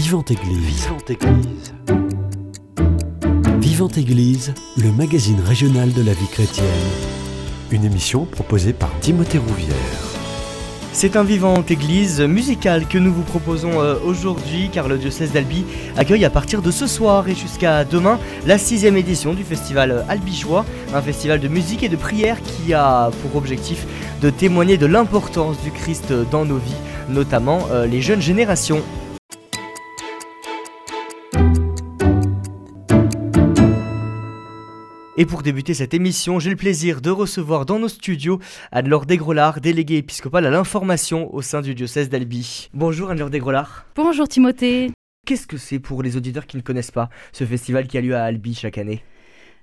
Vivante Église. Vivante Église. Vivante Église, le magazine régional de la vie chrétienne. Une émission proposée par Timothée Rouvière. C'est un vivante église musicale que nous vous proposons euh, aujourd'hui car le diocèse d'Albi accueille à partir de ce soir et jusqu'à demain la sixième édition du festival Albigeois, un festival de musique et de prière qui a pour objectif de témoigner de l'importance du Christ dans nos vies, notamment euh, les jeunes générations. Et pour débuter cette émission, j'ai le plaisir de recevoir dans nos studios Anne-Laure Desgrolard, déléguée épiscopale à l'information au sein du diocèse d'Albi. Bonjour Anne-Laure Desgrolard. Bonjour Timothée. Qu'est-ce que c'est pour les auditeurs qui ne connaissent pas ce festival qui a lieu à Albi chaque année?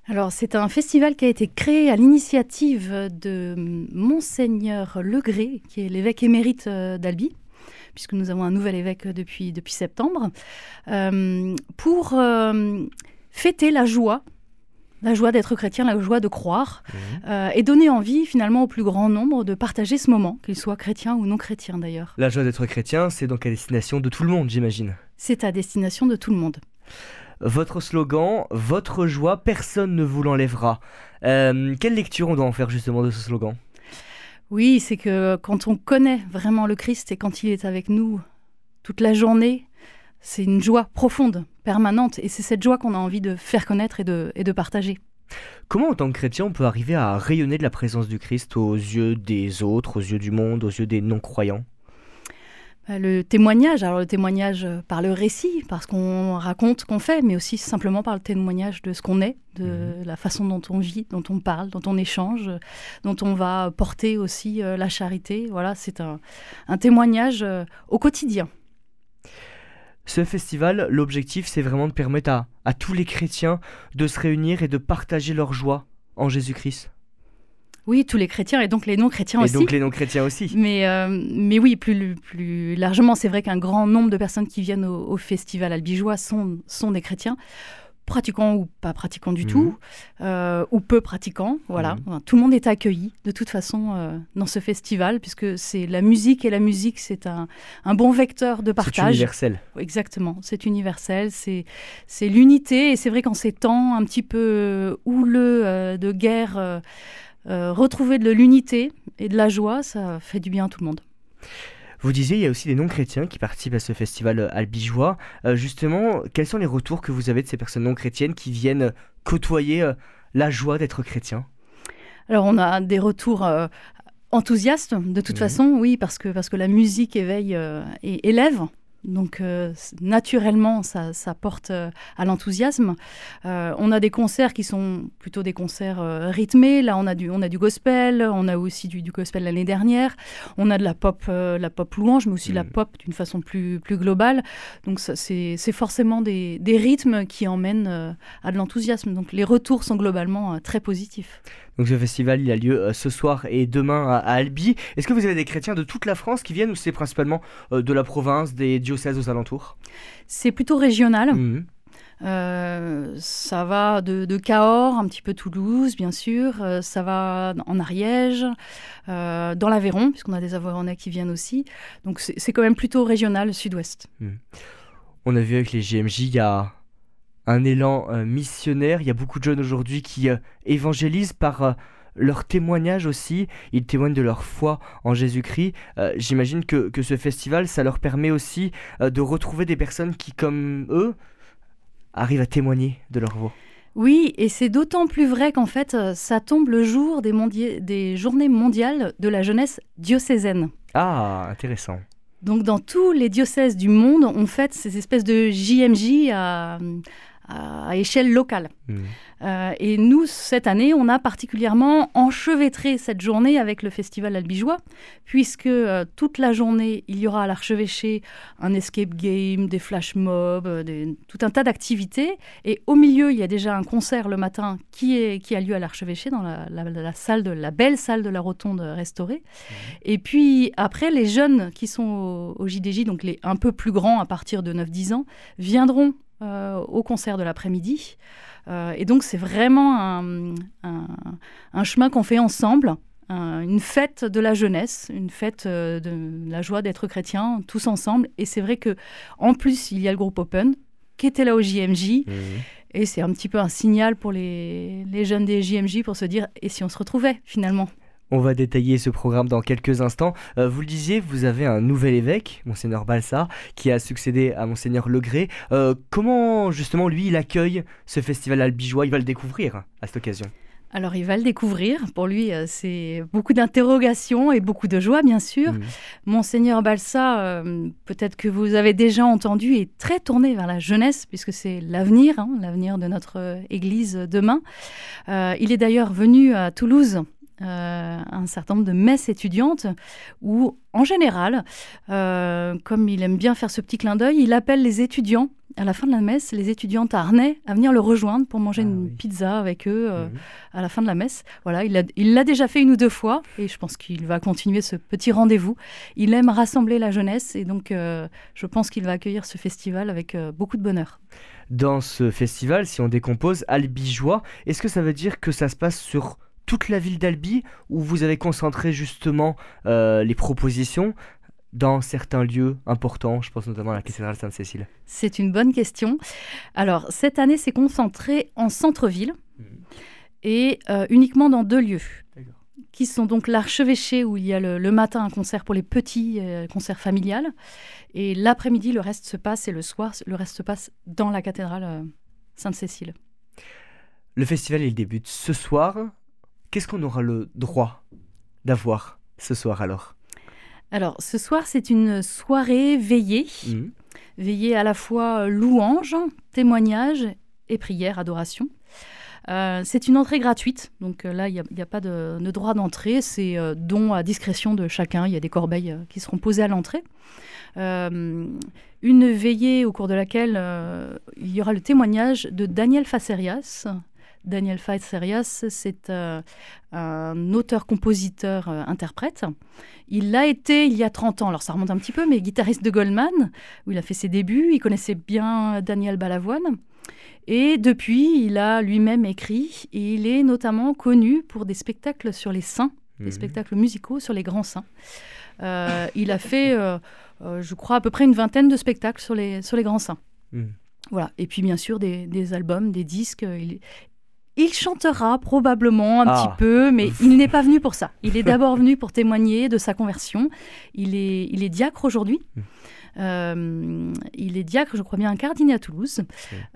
Alors, c'est un festival qui a été créé à l'initiative de Monseigneur Legré, qui est l'évêque émérite euh, d'Albi, puisque nous avons un nouvel évêque depuis, depuis septembre, euh, pour euh, fêter la joie la joie d'être chrétien, la joie de croire, mmh. euh, et donner envie finalement au plus grand nombre de partager ce moment, qu'ils soient chrétiens ou non chrétiens d'ailleurs. La joie d'être chrétien, c'est donc à destination de tout le monde, j'imagine. C'est à destination de tout le monde. Votre slogan, votre joie, personne ne vous l'enlèvera. Euh, quelle lecture on doit en faire justement de ce slogan? Oui, c'est que quand on connaît vraiment le Christ et quand il est avec nous toute la journée, c'est une joie profonde, permanente, et c'est cette joie qu'on a envie de faire connaître et de, et de partager. Comment, en tant que chrétien, on peut arriver à rayonner de la présence du Christ aux yeux des autres, aux yeux du monde, aux yeux des non-croyants? Bah, le témoignage, alors le témoignage par le récit, parce qu'on raconte qu'on fait, mais aussi simplement par le témoignage de ce qu'on est, de mhm. la façon dont on vit, dont on parle, dont on échange, dont on va porter aussi euh, la charité. Voilà, c'est un, un témoignage euh, au quotidien. Ce festival, l'objectif, c'est vraiment de permettre à, tous les chrétiens de se réunir et de partager leur joie en Jésus-Christ. Oui, tous les chrétiens et donc les non-chrétiens aussi. Et donc les non-chrétiens aussi. Mais, euh, mais oui, plus, plus largement, c'est vrai qu'un grand nombre de personnes qui viennent au, au festival albigeois sont, sont des chrétiens pratiquants ou pas pratiquants du tout, mhm. euh, ou peu pratiquants. Voilà, mhm. tout le monde est accueilli de toute façon euh, dans ce festival, puisque c'est la musique et la musique, c'est un, bon vecteur de partage. C'est universel. Exactement, c'est universel, c'est c'est l'unité, et c'est vrai qu'en ces temps un petit peu houleux euh, de guerre, retrouver de l'unité et de la joie, ça fait du bien à tout le monde. Vous disiez, il y a aussi des non-chrétiens qui participent à ce festival euh, albigeois. Euh, justement, quels sont les retours que vous avez de ces personnes non-chrétiennes qui viennent côtoyer euh, la joie d'être chrétien? Alors, on a des retours enthousiastes, de toute façon, oui, parce que, parce que la musique éveille et élève. Donc euh, naturellement, ça, porte euh, à l'enthousiasme. Euh, on a des concerts qui sont plutôt des concerts rythmés. Là, on a du, on a du gospel, on a aussi du, gospel l'année dernière. On a de la pop, la pop louange, mais aussi la mm. pop d'une façon plus, plus globale. Donc c'est forcément des, des, rythmes qui emmènent à de l'enthousiasme. Donc les retours sont globalement très positifs. Donc ce festival, il a lieu euh, ce soir et demain à, Albi. Est-ce que vous avez des chrétiens de toute la France qui viennent ou c'est principalement euh, de la province, des diocèses aux alentours? C'est plutôt régional. Mmh. Euh, ça va de, Cahors, un petit peu Toulouse, bien sûr. ça va en Ariège, dans l'Aveyron, puisqu'on a des Aveyronnais qui viennent aussi. Donc c'est quand même plutôt régional, sud-ouest. Mmh. On a vu avec les JMJ, il y a un élan euh, missionnaire. Il y a beaucoup de jeunes aujourd'hui qui euh, évangélisent par euh, leur témoignage aussi. Ils témoignent de leur foi en Jésus-Christ. J'imagine que, que, ce festival, ça leur permet aussi de retrouver des personnes qui, comme eux, arrivent à témoigner de leur voix. Oui, et c'est d'autant plus vrai qu'en fait, ça tombe le jour des, des journées mondiales de la jeunesse diocésaine. Ah, intéressant. Donc dans tous les diocèses du monde, on fête ces espèces de JMJ à, à échelle locale. Mmh. Euh, et nous, cette année, on a particulièrement enchevêtré cette journée avec le festival albigeois, puisque euh, toute la journée, il y aura à l'archevêché un escape game, des flash mobs, euh, tout un tas d'activités. Et au milieu, il y a déjà un concert le matin qui, est, qui a lieu à l'archevêché, dans la, salle de, la belle salle de la Rotonde restaurée. Mmh. Et puis après, les jeunes qui sont au, au JDJ, donc les un peu plus grands à partir de 9-10 ans, viendront euh, au concert de l'après-midi. Euh, et donc c'est vraiment un, chemin qu'on fait ensemble une fête de la jeunesse, une fête de la joie d'être chrétien, tous ensemble. Et c'est vrai que en plus, il y a le groupe Open qui était là au JMJ. Mmh. Et c'est un petit peu un signal pour les, les jeunes des JMJ pour se dire et si on se retrouvait finalement? On va détailler ce programme dans quelques instants. Euh, vous le disiez, vous avez un nouvel évêque, Monseigneur Balsa, qui a succédé à Monseigneur Legré. Euh, comment justement lui il accueille ce festival albigeois? Il va le découvrir à cette occasion. Alors il va le découvrir. Pour lui, euh, c'est beaucoup d'interrogations et beaucoup de joie, bien sûr. Mmh. Monseigneur Balsa, peut-être que vous avez déjà entendu, est très tourné vers la jeunesse, puisque c'est l'avenir, hein, l'avenir de notre Église demain. il est d'ailleurs venu à Toulouse euh, un certain nombre de messes étudiantes où, en général, euh, comme il aime bien faire ce petit clin d'œil, il appelle les étudiants à la fin de la messe, les étudiantes à Arnay à venir le rejoindre pour manger ah une pizza avec eux euh, mhm. à la fin de la messe. Voilà, il l'a déjà fait une ou deux fois et je pense qu'il va continuer ce petit rendez-vous. Il aime rassembler la jeunesse et donc je pense qu'il va accueillir ce festival avec beaucoup de bonheur. Dans ce festival, si on décompose Albigeois, est-ce que ça veut dire que ça se passe sur toute la ville d'Albi où vous avez concentré justement euh, les propositions dans certains lieux importants, je pense notamment à la cathédrale Sainte-Cécile C'est une bonne question. Alors, cette année, c'est concentré en centre-ville mmh. et euh, uniquement dans deux lieux, qui sont donc l'archevêché, où il y a le, matin un concert pour les petits, euh, concert familial, et l'après-midi, le reste se passe, et le soir, le reste se passe dans la cathédrale Sainte-Cécile. Le festival, il débute ce soir Qu'est-ce qu'on aura le droit d'avoir ce soir alors? Alors, ce soir, c'est une soirée veillée. Mmh. Veillée à la fois louange, témoignage et prière, adoration. Euh, c'est une entrée gratuite, donc euh, là, il n'y a, pas de, droit d'entrée, c'est euh, don à discrétion de chacun. Il y a des corbeilles qui seront posées à l'entrée. une veillée au cours de laquelle il y aura le témoignage de Daniel Facerias, Daniel Faiserias, c'est euh, un auteur-compositeur-interprète. Euh, il l'a été il y a 30 ans, alors ça remonte un petit peu, mais guitariste de Goldman, où il a fait ses débuts. Il connaissait bien Daniel Balavoine. Et depuis, il a lui-même écrit et il est notamment connu pour des spectacles sur les saints, des mhm. spectacles musicaux sur les grands saints. Euh, il a fait, je crois, à peu près une vingtaine de spectacles sur les, sur les grands saints. Mhm. Voilà. Et puis, bien sûr, des, des albums, des disques. Il, il chantera probablement un petit ah. peu, mais il n'est pas venu pour ça. Il est d'abord venu pour témoigner de sa conversion. Il est, il est diacre aujourd'hui. Hmm. Euh, il est diacre, je crois bien, incardiné à Toulouse.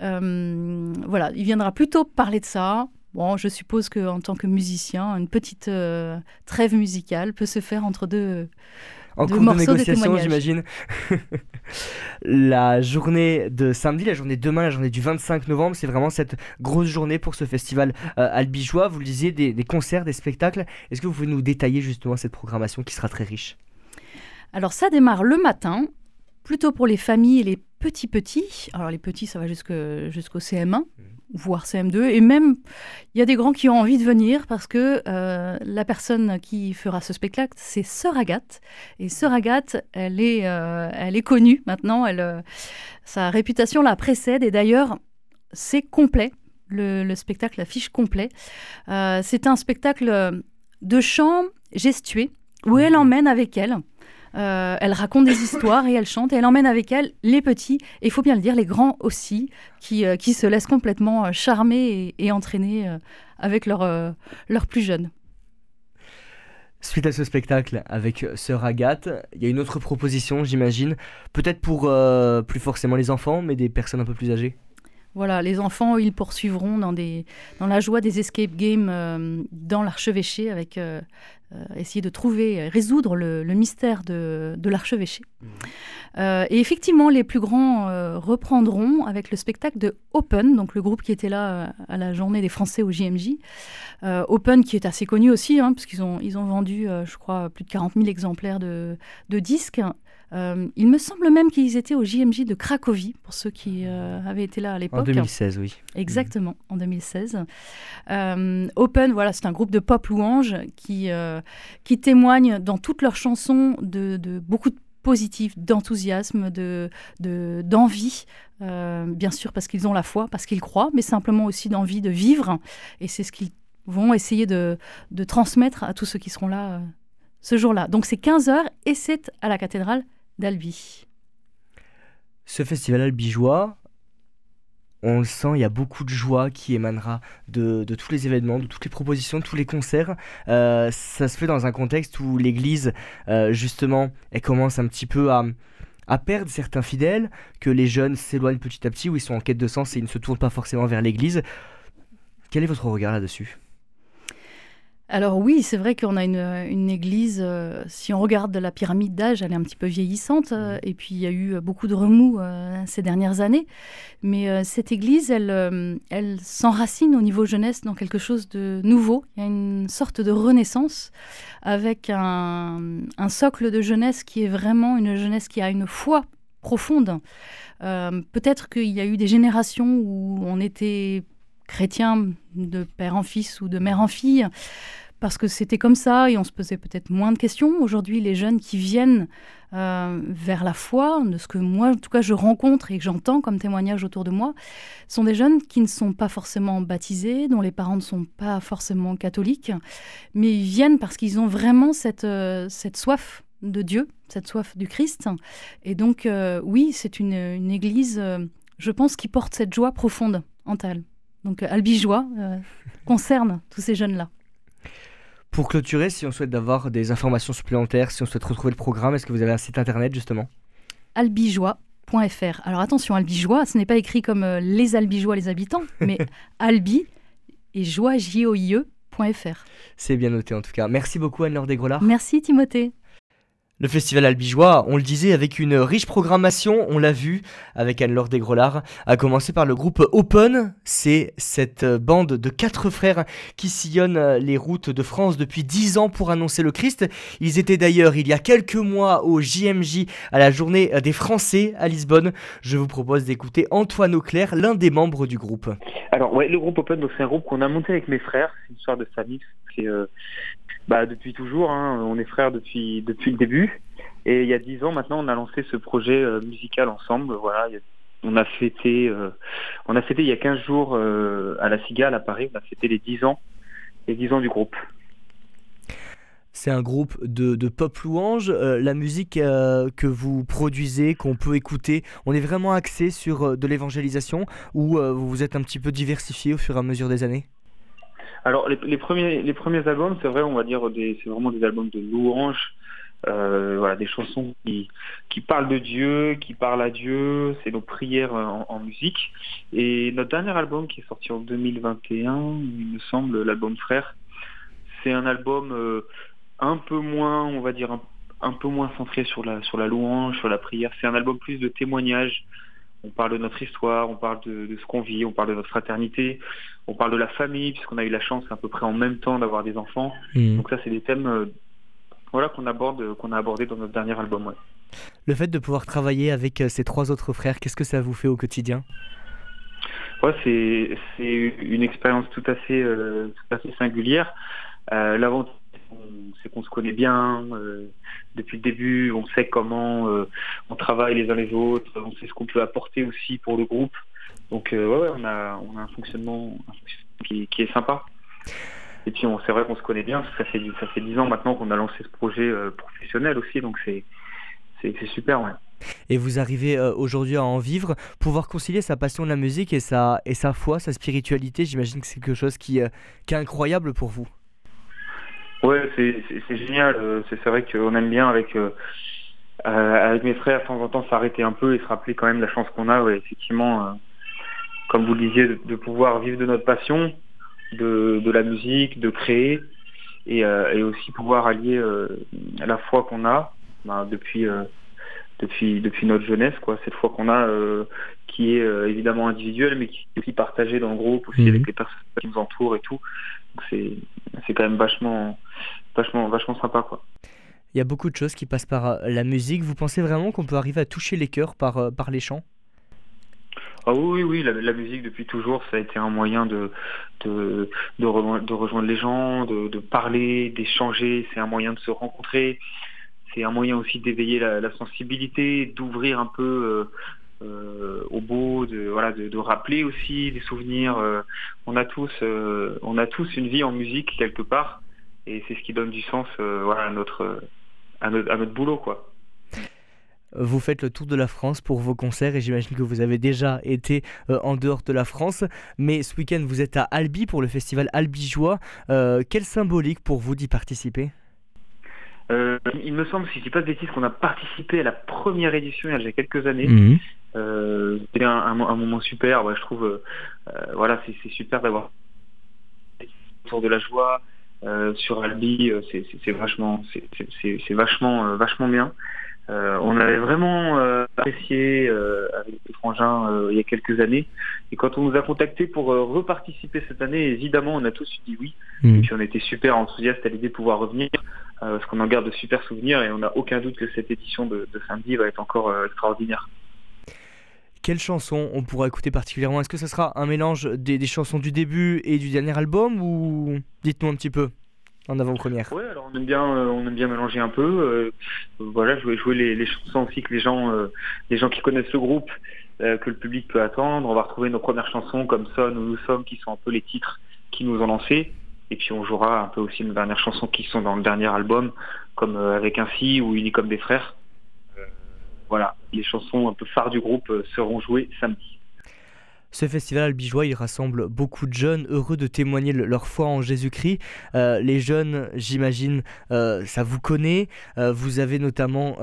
Euh, voilà, il viendra plutôt parler de ça. Bon, je suppose qu'en tant que musicien, une petite euh, trêve musicale peut se faire entre deux, en cours de négociation, j'imagine. la journée de samedi, la journée de demain, la journée du 25 novembre, c'est vraiment cette grosse journée pour ce festival euh, albigeois. Vous le disiez, des, des concerts, des spectacles. Est-ce que vous pouvez nous détailler justement cette programmation qui sera très riche? Alors ça démarre le matin, plutôt pour les familles et les petits petits. Alors les petits, ça va jusqu'au CM1 voire CM2. Et même, il y a des grands qui ont envie de venir parce que euh, la personne qui fera ce spectacle, c'est Sœur Agathe. Et Sœur Agathe, elle est, euh, elle est connue maintenant. Elle, euh, sa réputation la précède. Et d'ailleurs, c'est complet. Le, le, spectacle, l'affiche complet. c'est un spectacle de chant gestué où elle emmène avec elle euh, elle raconte des histoires et elle chante et elle emmène avec elle les petits et il faut bien le dire les grands aussi qui, euh, qui se laissent complètement euh, charmer et, entraîner avec leurs leur plus jeunes. Suite à ce spectacle avec Sœur Agathe, il y a une autre proposition, j'imagine, peut-être pour plus forcément les enfants, mais des personnes un peu plus âgées. Voilà, les enfants, ils poursuivront dans, des, dans la joie des escape games dans l'archevêché avec euh, essayer de trouver, résoudre le, mystère de, l'archevêché. Mmh. Euh, et effectivement, les plus grands euh, reprendront avec le spectacle de Open, donc le groupe qui était là à la journée des Français au JMJ. Open qui est assez connu aussi, hein, parce qu'ils ont, ils ont vendu, je crois, plus de 40 000 exemplaires de, de disques. Euh, il me semble même qu'ils étaient au JMJ de Cracovie, pour ceux qui euh, avaient été là à l'époque. En 2016, oui. Exactement, en 2016. Euh, Open, voilà, c'est un groupe de pop louange qui, qui témoigne dans toutes leurs chansons de, beaucoup de positif, d'enthousiasme, de, d'envie, bien sûr parce qu'ils ont la foi, parce qu'ils croient, mais simplement aussi d'envie de vivre. Et c'est ce qu'ils vont essayer de, transmettre à tous ceux qui seront là ce jour-là. Donc c'est 15h et c'est à la cathédrale d'Albi. Ce festival albigeois, on le sent, il y a beaucoup de joie qui émanera de, tous les événements, de toutes les propositions, de tous les concerts. Euh, ça se fait dans un contexte où l'Église, euh, justement, elle commence un petit peu à, à perdre certains fidèles, que les jeunes s'éloignent petit à petit, où ils sont en quête de sens et ils ne se tournent pas forcément vers l'Église. Quel est votre regard là-dessus? Alors oui, c'est vrai qu'on a une, église, euh, si on regarde la pyramide d'âge, elle est un petit peu vieillissante, euh, et puis il y a eu beaucoup de remous euh, ces dernières années. Mais cette église, elle, elle s'enracine au niveau jeunesse dans quelque chose de nouveau. Il y a une sorte de renaissance avec un, un socle de jeunesse qui est vraiment une jeunesse qui a une foi profonde. Peut-être qu'il y a eu des générations où on était chrétien de père en fils ou de mère en fille parce que c'était comme ça et on se posait peut-être moins de questions. Aujourd'hui, les jeunes qui viennent euh, vers la foi, de ce que moi, en tout cas, je rencontre et que j'entends comme témoignage autour de moi, sont des jeunes qui ne sont pas forcément baptisés, dont les parents ne sont pas forcément catholiques, mais ils viennent parce qu'ils ont vraiment cette, euh, cette soif de Dieu, cette soif du Christ. Et donc, euh, oui, c'est une, une, église, je pense, qui porte cette joie profonde en. Donc, Albigeois concerne tous ces jeunes-là. Pour clôturer, si on souhaite avoir des informations supplémentaires, si on souhaite retrouver le programme, est-ce que vous avez un site internet justement? Albigeois.fr. Alors attention, albigeois, ce n'est pas écrit comme euh, les albigeois, les habitants, mais albi et joie, j e, C'est bien noté en tout cas. Merci beaucoup Anne-Laure Desgrelard. Merci Timothée. Le festival albigeois, on le disait, avec une riche programmation, on l'a vu avec Anne-Laure Desgrelard, a commencé par le groupe Open. C'est cette bande de quatre frères qui sillonnent les routes de France depuis dix ans pour annoncer le Christ. Ils étaient d'ailleurs il y a quelques mois au JMJ à la journée des Français à Lisbonne. Je vous propose d'écouter Antoine Auclair, l'un des membres du groupe. Alors ouais, le groupe Open, c'est un groupe qu'on a monté avec mes frères. C'est une histoire de famille. C'est euh, bah, depuis toujours, hein. on est frères depuis, depuis le début. Et il y a dix ans maintenant, on a lancé ce projet euh, musical ensemble. Voilà, on a fêté, euh, on a fêté il y a 15 jours euh, à la Cigale à Paris, on a fêté les 10 ans, les 10 ans du groupe. C'est un groupe de, pop louange. la musique que vous produisez, qu'on peut écouter, on est vraiment axé sur de l'évangélisation ou vous vous êtes un petit peu diversifié au fur et à mesure des années? Alors les, premiers les premiers albums, c'est vrai, on va dire c'est vraiment des albums de louange, euh, voilà, des chansons qui qui parlent de Dieu, qui parlent à Dieu, c'est nos prières en, musique. Et notre dernier album qui est sorti en 2021, il me semble, l'album Frère, c'est un album euh, un peu moins, on va dire un, peu moins centré sur la sur la louange, sur la prière. C'est un album plus de témoignages on parle de notre histoire, on parle de, ce qu'on vit, on parle de notre fraternité, on parle de la famille, puisqu'on a eu la chance à peu près en même temps d'avoir des enfants. Mmh. Donc ça, c'est des thèmes euh, voilà, qu'on aborde, qu'on a abordé dans notre dernier album. Le fait de pouvoir travailler avec euh, ces trois autres frères, qu'est-ce que ça vous fait au quotidien? Ouais, c'est, une expérience tout à fait, euh, tout à fait singulière. C'est qu'on se connaît bien euh, depuis le début, on sait comment euh, on travaille les uns les autres, on sait ce qu'on peut apporter aussi pour le groupe. Donc euh, ouais, on, a, on a un fonctionnement, qui, est sympa. Et puis c'est vrai qu'on se connaît bien, ça fait ça fait dix ans maintenant qu'on a lancé ce projet professionnel aussi, donc c'est c'est super, ouais. Et vous arrivez aujourd'hui à en vivre, pouvoir concilier sa passion de la musique et sa, et sa foi, sa spiritualité, j'imagine que c'est quelque chose qui, qui est incroyable pour vous. Ouais, c'est génial. Euh, c'est vrai qu'on aime bien avec euh, euh, avec mes frères de temps en temps s'arrêter un peu et se rappeler quand même la chance qu'on a. Ouais, effectivement, comme vous le disiez, de, pouvoir vivre de notre passion, de, de la musique, de créer et, et aussi pouvoir allier la foi qu'on a ben, depuis depuis depuis notre jeunesse, quoi. Cette foi qu'on a qui est évidemment individuelle, mais qui est aussi partagée dans le groupe, aussi mhm. avec les personnes qui nous entourent et tout. C'est quand même vachement vachement, vachement sympa. Quoi. Il y a beaucoup de choses qui passent par euh, la musique. Vous pensez vraiment qu'on peut arriver à toucher les cœurs par, euh, par les chants? Ah oui, oui, la, la, musique depuis toujours, ça a été un moyen de, de, de, rejoindre les gens, de, de parler, d'échanger, c'est un moyen de se rencontrer, c'est un moyen aussi d'éveiller la, sensibilité, d'ouvrir un peu au beau, de voilà, de, rappeler aussi des souvenirs. on a tous, on a tous une vie en musique quelque part, et c'est ce qui donne du sens, à notre, à notre, boulot, quoi. Vous faites le tour de la France pour vos concerts et j'imagine que vous avez déjà été euh, en dehors de la France. Mais ce week-end, vous êtes à Albi pour le festival Albigeois. Euh, quelle symbolique pour vous d'y participer? Euh, Il me semble, si je dis pas de bêtises, qu'on a participé à la première édition il y a quelques années. Mhm. C'était un, moment super. je trouve, voilà, c'est super d'avoir autour de la joie. sur Albi, c'est vachement, c'est vachement, vachement bien. Euh, on avait vraiment euh, apprécié euh, avec les frangins il y a quelques années. Et quand on nous a contactés pour reparticiper cette année, évidemment, on a tous dit oui. Mmh. Et puis on était super enthousiastes à l'idée de pouvoir revenir, parce qu'on en garde de super souvenirs et on n'a aucun doute que cette édition de, samedi va être encore extraordinaire. Quelle chanson on pourra écouter particulièrement? Est-ce que ce sera un mélange des chansons du début et du dernier album ou dites-nous un petit peu? En avant-première Ouais, alors on aime bien, euh, on aime bien mélanger un peu. Euh, voilà, jouer, jouer les, les, chansons aussi que les gens, euh, les gens qui connaissent le groupe, que le public peut attendre. On va retrouver nos premières chansons comme Son ou Nous sommes, qui sont un peu les titres qui nous ont lancés. Et puis on jouera un peu aussi nos dernières chansons qui sont dans le dernier album, comme Avec Ainsi ou Unis comme des frères. voilà, les chansons un peu phares du groupe seront jouées samedi. Ce festival albigeois, il rassemble beaucoup de jeunes heureux de témoigner leur foi en Jésus-Christ. Euh, les jeunes, j'imagine, euh, ça vous connaît. Euh, vous avez notamment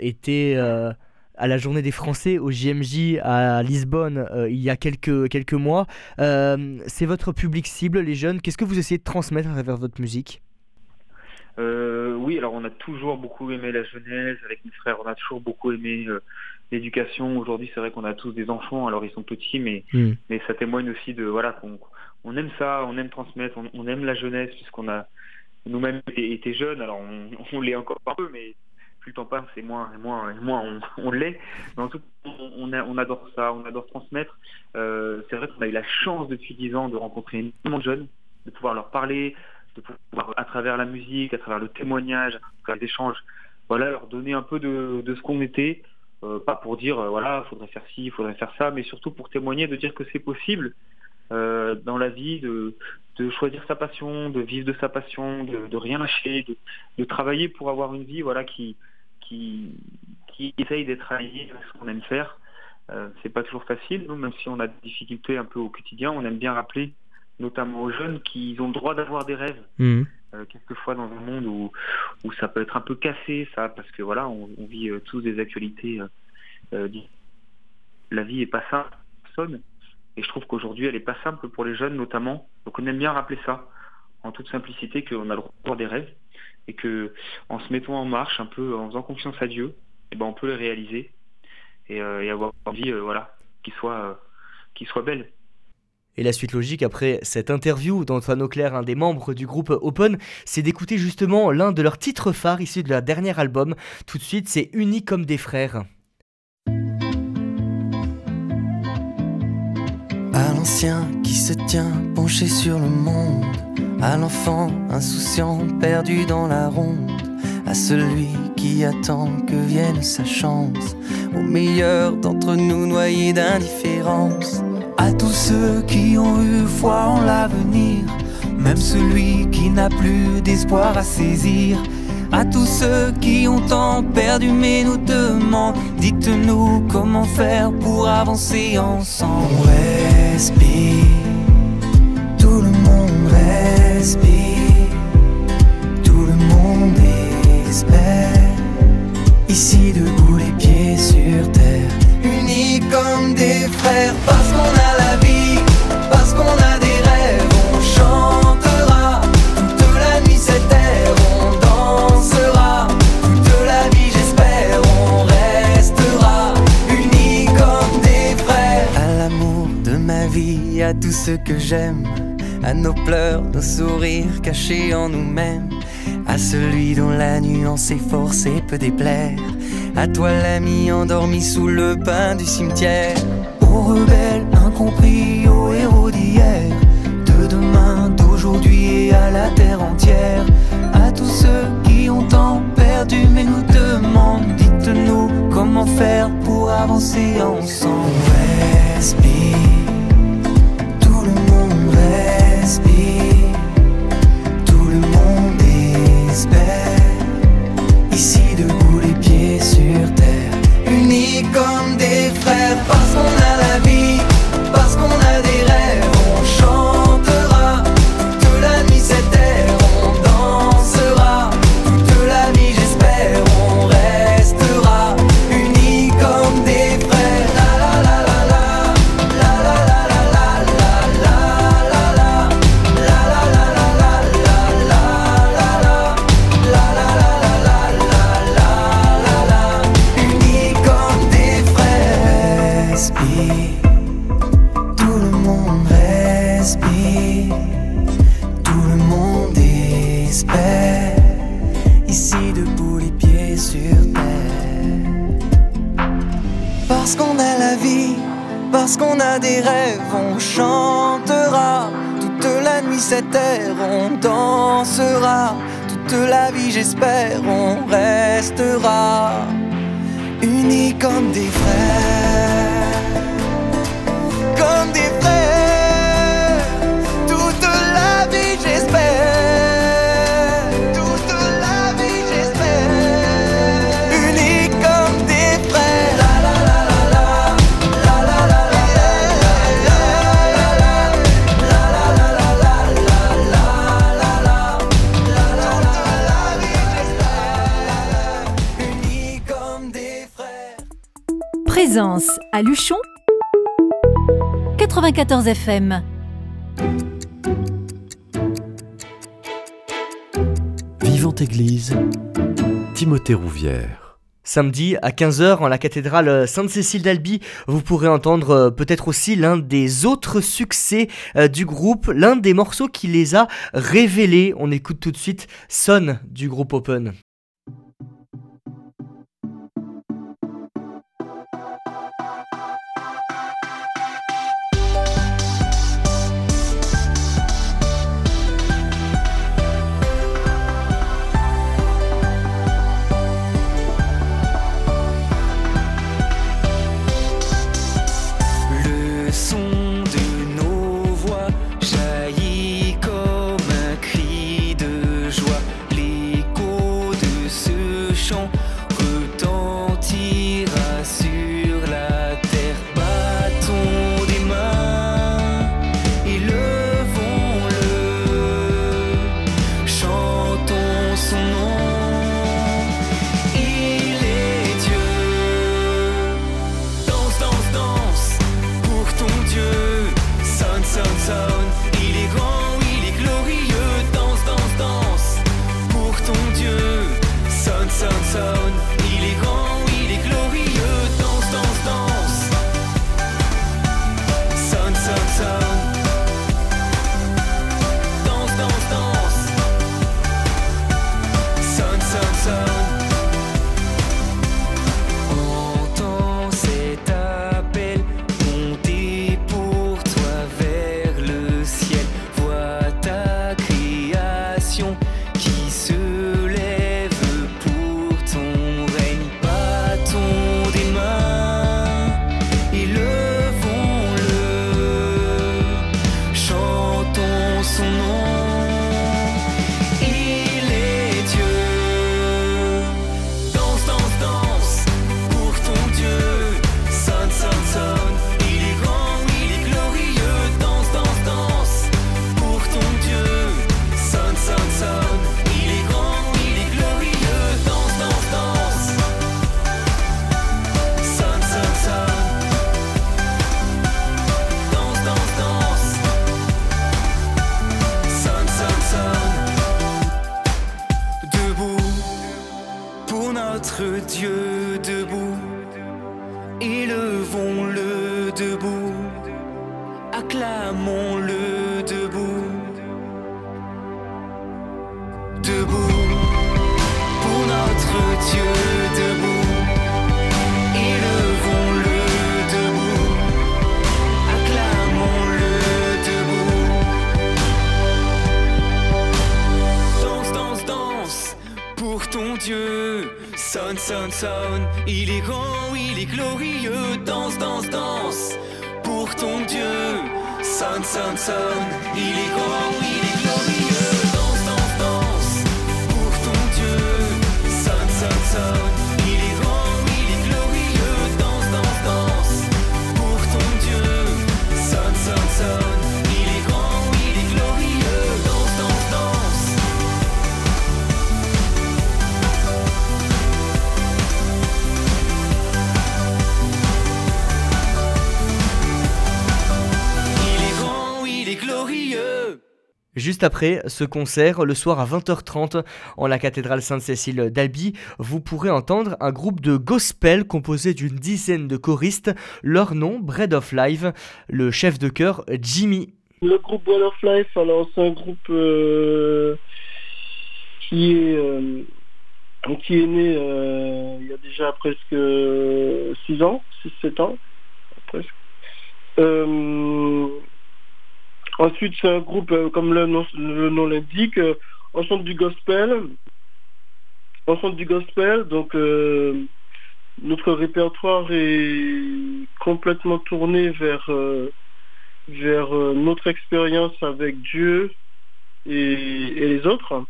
été à la journée des Français au JMJ à Lisbonne il y a quelques, quelques mois. C'est votre public cible, les jeunes. Qu'est-ce que vous essayez de transmettre à travers votre musique? Oui, alors on a toujours beaucoup aimé la jeunesse avec mes frères, on a toujours beaucoup aimé l'éducation. Aujourd'hui, c'est vrai qu'on a tous des enfants, alors ils sont petits, mais, hmm. mais ça témoigne aussi de voilà qu'on on aime ça, on aime transmettre, on, aime la jeunesse puisqu'on a nous-mêmes été, jeunes. Alors on, l'est encore un peu, mais plus le temps passe, et moins et moins moins on, l'est. Mais en tout cas, on, on, adore ça, on adore transmettre. Euh, c'est vrai qu'on a eu la chance depuis dix ans de rencontrer énormément de jeunes, de pouvoir leur parler, de pouvoir à travers la musique, à travers le témoignage, à travers les échanges, voilà, leur donner un peu de, de ce qu'on était euh, pas pour dire euh, voilà, faudrait faire ci, il faudrait faire ça, mais surtout pour témoigner, de dire que c'est possible euh, dans la vie de, de, choisir sa passion, de vivre de sa passion, de, de rien lâcher, de, de, travailler pour avoir une vie voilà qui qui, qui essaye d'être alliée avec ce qu'on aime faire. Euh, c'est pas toujours facile, nous, même si on a des difficultés un peu au quotidien, on aime bien rappeler, notamment aux jeunes, qu'ils ont le droit d'avoir des rêves. Mmh. Euh, quelquefois dans un monde où, où ça peut être un peu cassé, ça, parce que voilà, on, vit euh, tous des actualités. Euh, la vie est pas simple, personne. Et je trouve qu'aujourd'hui, elle est pas simple pour les jeunes, notamment. Donc, on aime bien rappeler ça, en toute simplicité, qu'on a le droit des rêves et que, en se mettant en marche, un peu, en faisant confiance à Dieu, eh ben, on peut les réaliser et, et avoir envie, voilà, qu'ils soient, qu'ils soient belles. Et la suite logique après cette interview d'Antoine Auclair, un des membres du groupe Open, c'est d'écouter justement l'un de leurs titres phares issus de leur dernier album. Tout de suite, c'est Unis comme des frères. À l'ancien qui se tient penché sur le monde, à l'enfant insouciant perdu dans la ronde, à celui qui attend que vienne sa chance, au meilleur d'entre nous noyés d'indifférence à tous ceux qui ont eu foi en l'avenir, même celui qui n'a plus d'espoir à saisir. À tous ceux qui ont tant perdu mais nous demandent, dites-nous comment faire pour avancer ensemble. On respire, tout le monde respire, tout le monde espère. Ici debout les pieds sur terre, unis comme des frères parce qu'on a tout ce que j'aime, à nos pleurs, nos sourires cachés en nous-mêmes, à celui dont la nuance est forcée peut déplaire, à toi l'ami endormi sous le pain du cimetière, aux rebelles incompris, aux héros d'hier, de demain, d'aujourd'hui et à la terre entière, à tous ceux qui ont tant perdu mais nous demandent, dites-nous comment faire pour avancer ensemble. Respire. comme des frères parce qu'on a la vie. Présence à Luchon 94 FM. Vivante Église, Timothée Rouvière. Samedi à 15h en la cathédrale Sainte-Cécile d'Albi, vous pourrez entendre euh, peut-être aussi l'un des autres succès euh, du groupe, l'un des morceaux qui les a révélés. On écoute tout de suite Sonne du groupe Open. Son, Juste après ce concert, le soir à 20h30 en la cathédrale Sainte-Cécile d'Albi, vous pourrez entendre un groupe de gospel composé d'une dizaine de choristes. Leur nom, Bread of Life, le chef de chœur Jimmy. Le groupe Bread of Life, alors c'est un groupe euh, qui est euh, qui est né euh, il y a déjà presque 6 ans, 6-7 ans presque. Ensuite, c'est un groupe, euh, comme le nom, l'indique, euh, on chante du gospel. On chante du gospel, donc euh, notre répertoire est complètement tourné vers, vers notre expérience avec Dieu et, les autres.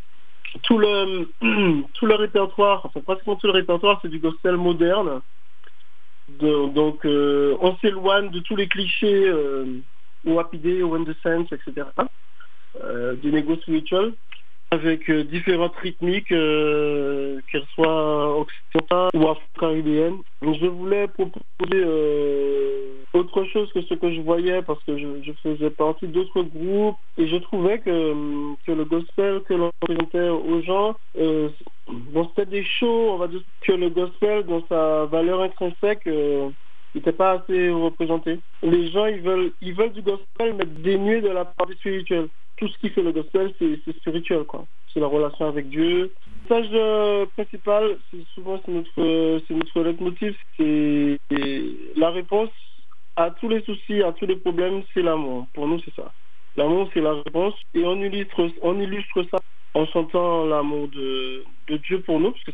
Tout le, tout le répertoire, enfin pratiquement tout le répertoire, c'est du gospel moderne. donc on s'éloigne de tous les clichés ou Happy Sense, etc. Euh, du négo spiritual avec euh, différentes rythmiques, euh, qu'elles soient occidentales ou afro-caribéennes. Je voulais proposer autre chose que ce que je voyais parce que je, faisais partie d'autres groupes et je trouvais que, que le gospel que l'on présentait aux gens, c'était des shows, on va dire que le gospel dans sa valeur intrinsèque n'était pas assez représenté. Les gens, ils veulent, ils veulent du gospel, mais dénué de la partie spirituelle. Tout ce qui fait le gospel, c'est spirituel, quoi. C'est la relation avec Dieu. Le message euh, principal, c'est souvent c'est notre, c'est notre leitmotiv, c'est la réponse à tous les soucis, à tous les problèmes, c'est l'amour. Pour nous, c'est ça. L'amour, c'est la réponse. Et on illustre, on illustre ça en chantant l'amour de, de Dieu pour nous, parce que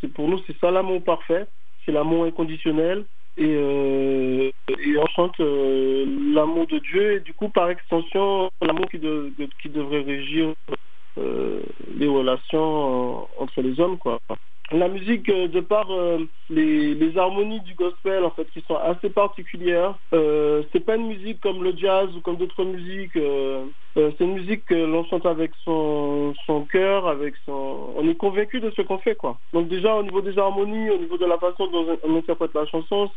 c'est pour nous, c'est ça l'amour parfait. C'est l'amour inconditionnel et, euh, et on chante euh, l'amour de Dieu. Et du coup par extension l'amour qui, qui devrait régir euh, les relations entre les hommes quoi la musique, euh, de par euh, les, harmonies du gospel en fait, qui sont assez particulières, euh, c'est pas une musique comme le jazz ou comme d'autres musiques. c'est une musique que l'on chante avec son, son cœur, avec son. On est convaincu de ce qu'on fait quoi. Donc déjà au niveau des harmonies, au niveau de la façon dont on interprète la chanson,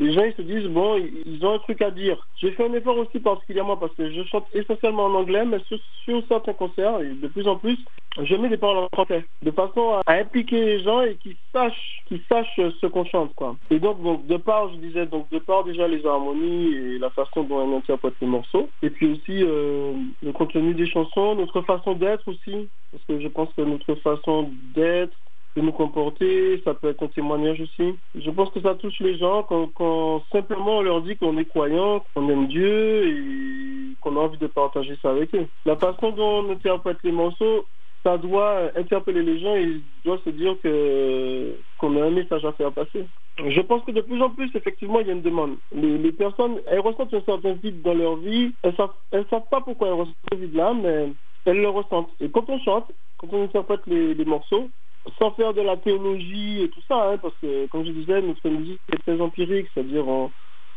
les gens ils se disent bon ils ont un truc à dire. J'ai fait un effort aussi particulièrement parce que je chante essentiellement en anglais, mais sur, certains concerts, et de plus en plus, je mets des paroles en français, de façon à, impliquer les gens et qu'ils sachent, qu'ils sachent ce qu'on chante quoi. Et donc, donc de part, je disais donc de part déjà les harmonies et la façon dont on interprète les morceaux, et puis aussi euh, le contenu des chansons, notre façon d'être aussi, parce que je pense que notre façon d'être de nous comporter, ça peut être un témoignage aussi. Je pense que ça touche les gens quand, simplement on leur dit qu'on est croyant, qu'on aime Dieu et qu'on a envie de partager ça avec eux. La façon dont on interprète les morceaux, ça doit interpeller les gens et ils doivent se dire que qu'on a un message à faire passer. Je pense que de plus en plus, effectivement, il y a une demande. Les, personnes, elles ressentent un certain vide dans leur vie. Elles savent, elles savent pas pourquoi elles ressentent ce vide-là, mais elles le ressentent. Et quand on chante, quand on interprète les morceaux, sans faire de la théologie et tout ça, hein, parce que, comme je disais, notre musique est très empirique, c'est-à-dire on,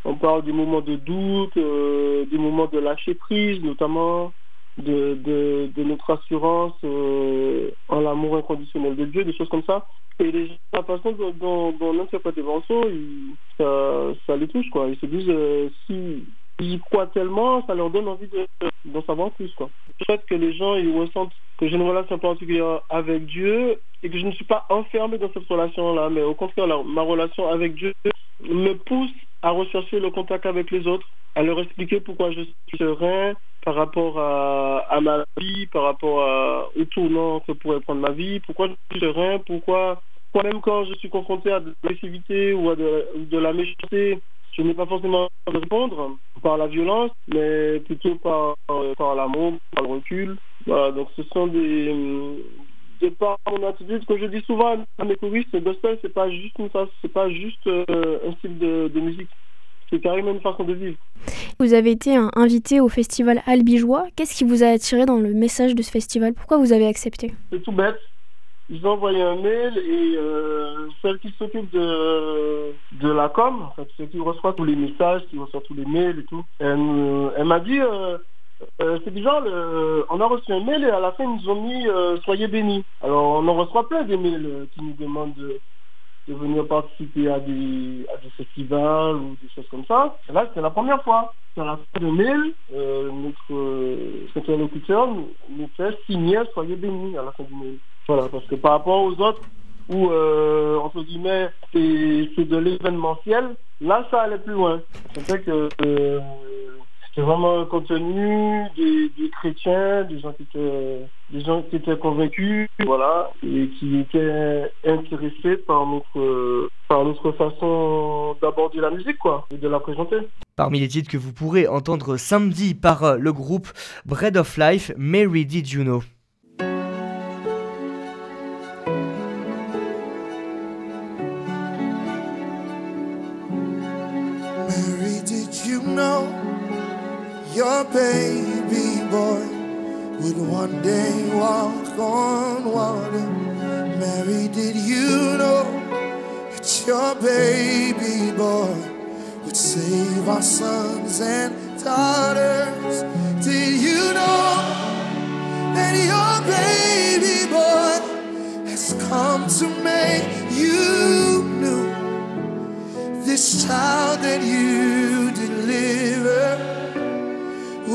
on, parle des moments de doute, euh, des moments de lâcher prise, notamment de, de, notre assurance euh, en l'amour inconditionnel de Dieu, des choses comme ça. Et les gens, la façon dont, dont, on interprète morceaux, ça, ça les touche, quoi. Ils se disent, euh, si ils croient tellement, ça leur donne envie d'en savoir plus. Quoi. Le fait que les gens ils ressentent que j'ai une relation particulière avec Dieu et que je ne suis pas enfermé dans cette relation-là, mais au contraire, ma relation avec Dieu me pousse à rechercher le contact avec les autres, à leur expliquer pourquoi je suis serein par rapport à, ma vie, par rapport à, au tournant que pourrait prendre ma vie, pourquoi je suis serein, pourquoi, même quand je suis confronté à de l'agressivité ou à de la méchanceté, je n'ai pas forcément à répondre par la violence, mais plutôt par, par l'amour, par le recul. Voilà, donc ce sont des, de par mon attitude, que je dis souvent à mes choristes, le gospel, c'est pas juste une c'est pas juste euh, un style de, musique. C'est carrément une façon de vivre. Vous avez été invité au festival Albigeois. Qu'est-ce qui vous a attiré dans le message de ce festival? Pourquoi vous avez accepté? C'est tout bête. Ils ont envoyé un mail et euh, celle qui s'occupe de, de la com, en fait, celle qui reçoit tous les messages, qui reçoit tous les mails et tout, elle, m'a dit euh, euh, c'est bizarre, on a reçu un mail et à la fin ils nous ont mis soyez bénis. Alors on en reçoit plein des mails qui nous demandent de, venir participer à des, festivals ou des choses comme ça. Et là, c'est la première fois. À la fin de mail, notre interlocuteur nous, nous fait signer Soyez bénis à la fin du mail. Voilà, parce que par rapport aux autres, où, euh, entre guillemets, c'est de l'événementiel, là, ça allait plus loin. C'est que euh, c'était vraiment un contenu des, chrétiens, des gens qui étaient, des gens qui étaient convaincus, voilà, et qui étaient intéressés par notre, par notre façon d'aborder la musique, quoi, et de la présenter. Parmi les titres que vous pourrez entendre samedi par le groupe Bread of Life, Mary Did You Know. Your baby boy would one day walk on water. Mary, did you know that your baby boy would save our sons and daughters? Did you know that your baby boy has come to make you new? This child that you deliver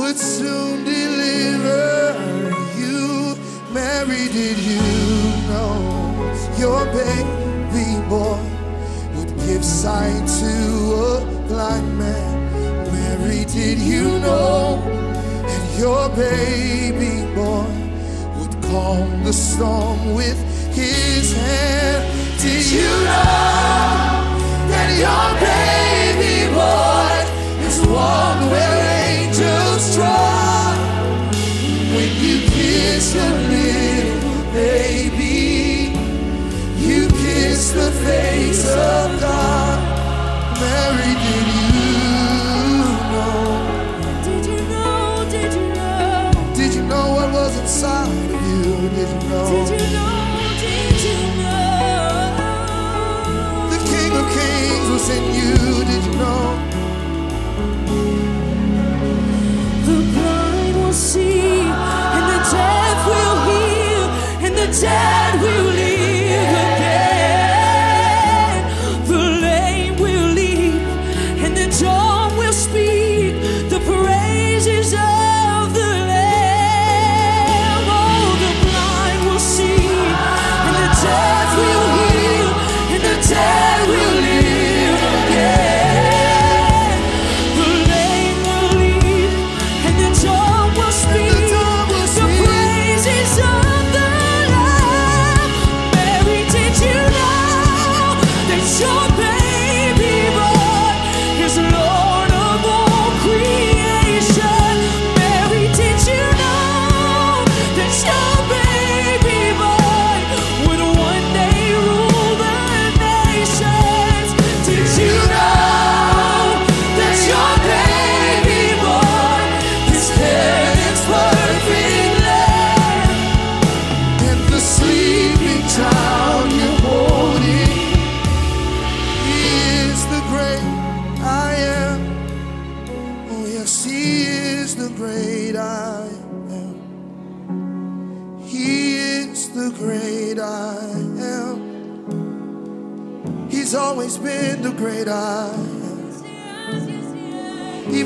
would soon deliver you. Mary, did you know your baby boy would give sight to a blind man? Mary, did you know that your baby boy would calm the storm with his hand? Did you know that your baby boy is one where the face of God. Mary, did you know? Did you know? Did you know? Did you know what was inside of you? Did you know? Did you know? Did you know? The King of Kings was in you. Did you know? The blind will see, and the deaf will hear, and the dead will live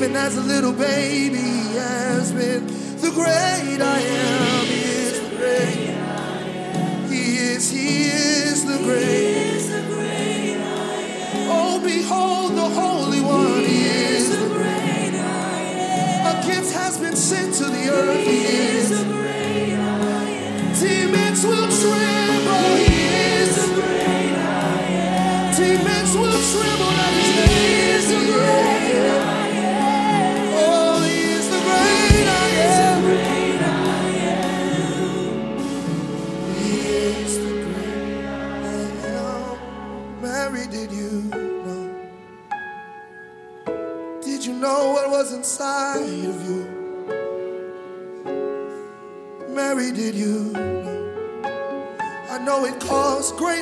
Even as a little baby, He has been the great I am. He is the great. He is, He is the great. Oh, behold the Holy One. He is the great. A gift has been sent to the earth.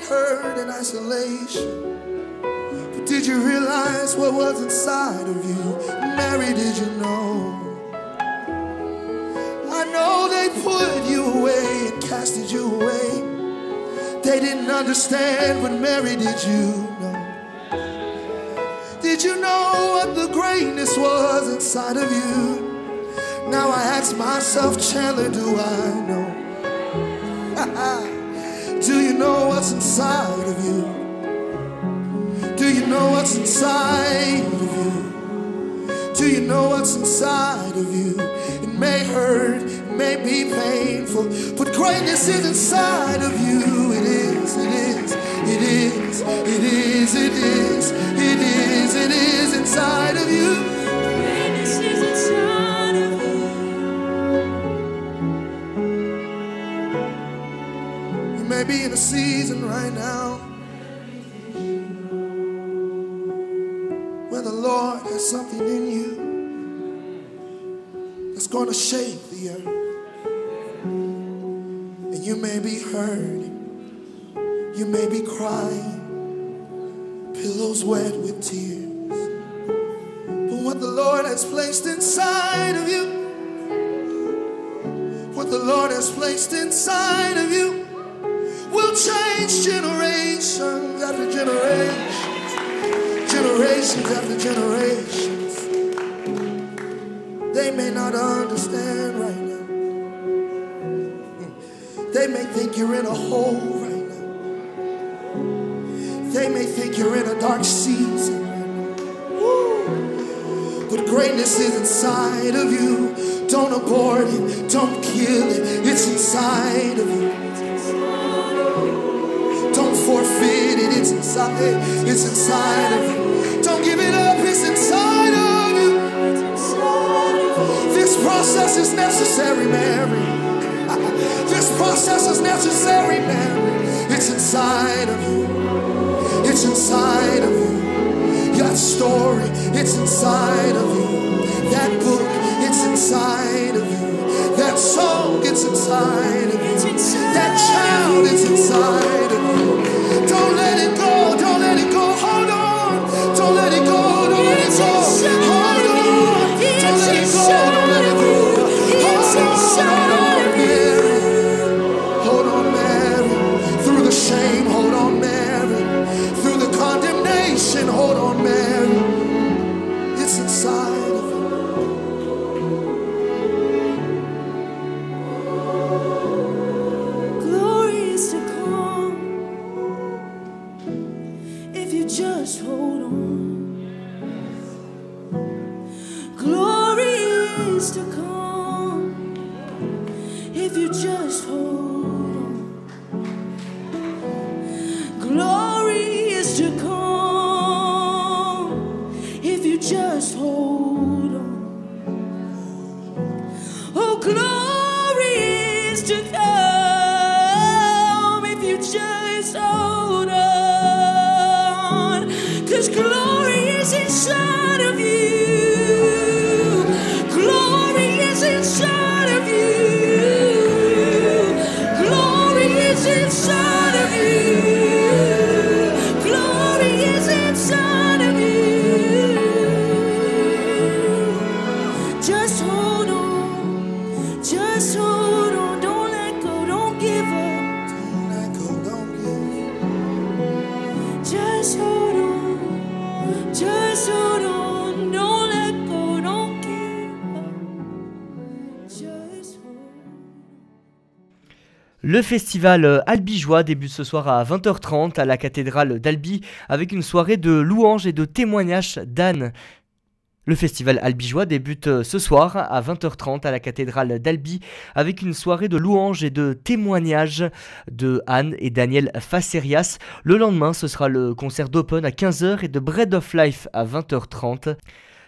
Great hurt and isolation. But did you realize what was inside of you? Mary, did you know? I know they put you away and casted you away. They didn't understand, but Mary, did you know? Did you know what the greatness was inside of you? Now I ask myself, Chandler, do I know? know what's inside of you? Do you know what's inside of you? Do you know what's inside of you? It may hurt, it may be painful, but greatness is inside of you. It is, it is, it is, it is, it is, it is, it is inside of you. Be in a season right now where the Lord has something in you that's going to shake the earth. And you may be hurting, you may be crying, pillows wet with tears. But what the Lord has placed inside of you, what the Lord has placed inside of you will change generations after generations, generations after generations. They may not understand right now. They may think you're in a hole right now. They may think you're in a dark season. But greatness is inside of you. Don't abort it, don't kill it. It's inside of you. Don't forfeit it, it's inside. It's inside of you. Don't give it up, it's inside of you. This process is necessary, Mary. This process is necessary, Mary. It's inside of you. It's inside of you. That story, it's inside of you. That book, it's inside of you. That song, it's inside of you. That child, it's inside Le festival euh, albigeois débute ce soir à 20h30 à la cathédrale d'Albi avec une soirée de louanges et de témoignages d'Anne. Le festival albigeois débute euh, ce soir à 20h30 à la cathédrale d'Albi avec une soirée de louanges et de témoignages de Anne et Daniel Facerias. Le lendemain, ce sera le concert d'Open à 15h et de Bread of Life à 20h30.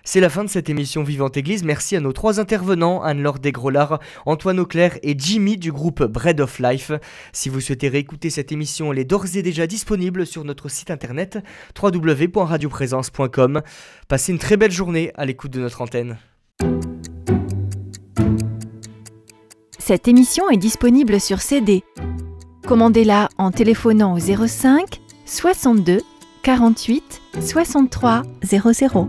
C'est la fin de cette émission Vivante Église. Merci à nos trois intervenants, Anne-Laure Desgrolard, Antoine Auclair et Jimmy du groupe Bread of Life. Si vous souhaitez réécouter cette émission, elle est d'ores et déjà disponible sur notre site internet www.radioprésence.com. Passez une très belle journée à l'écoute de notre antenne. Cette émission est disponible sur CD. Commandez-la en téléphonant au 05 62 48 63 00.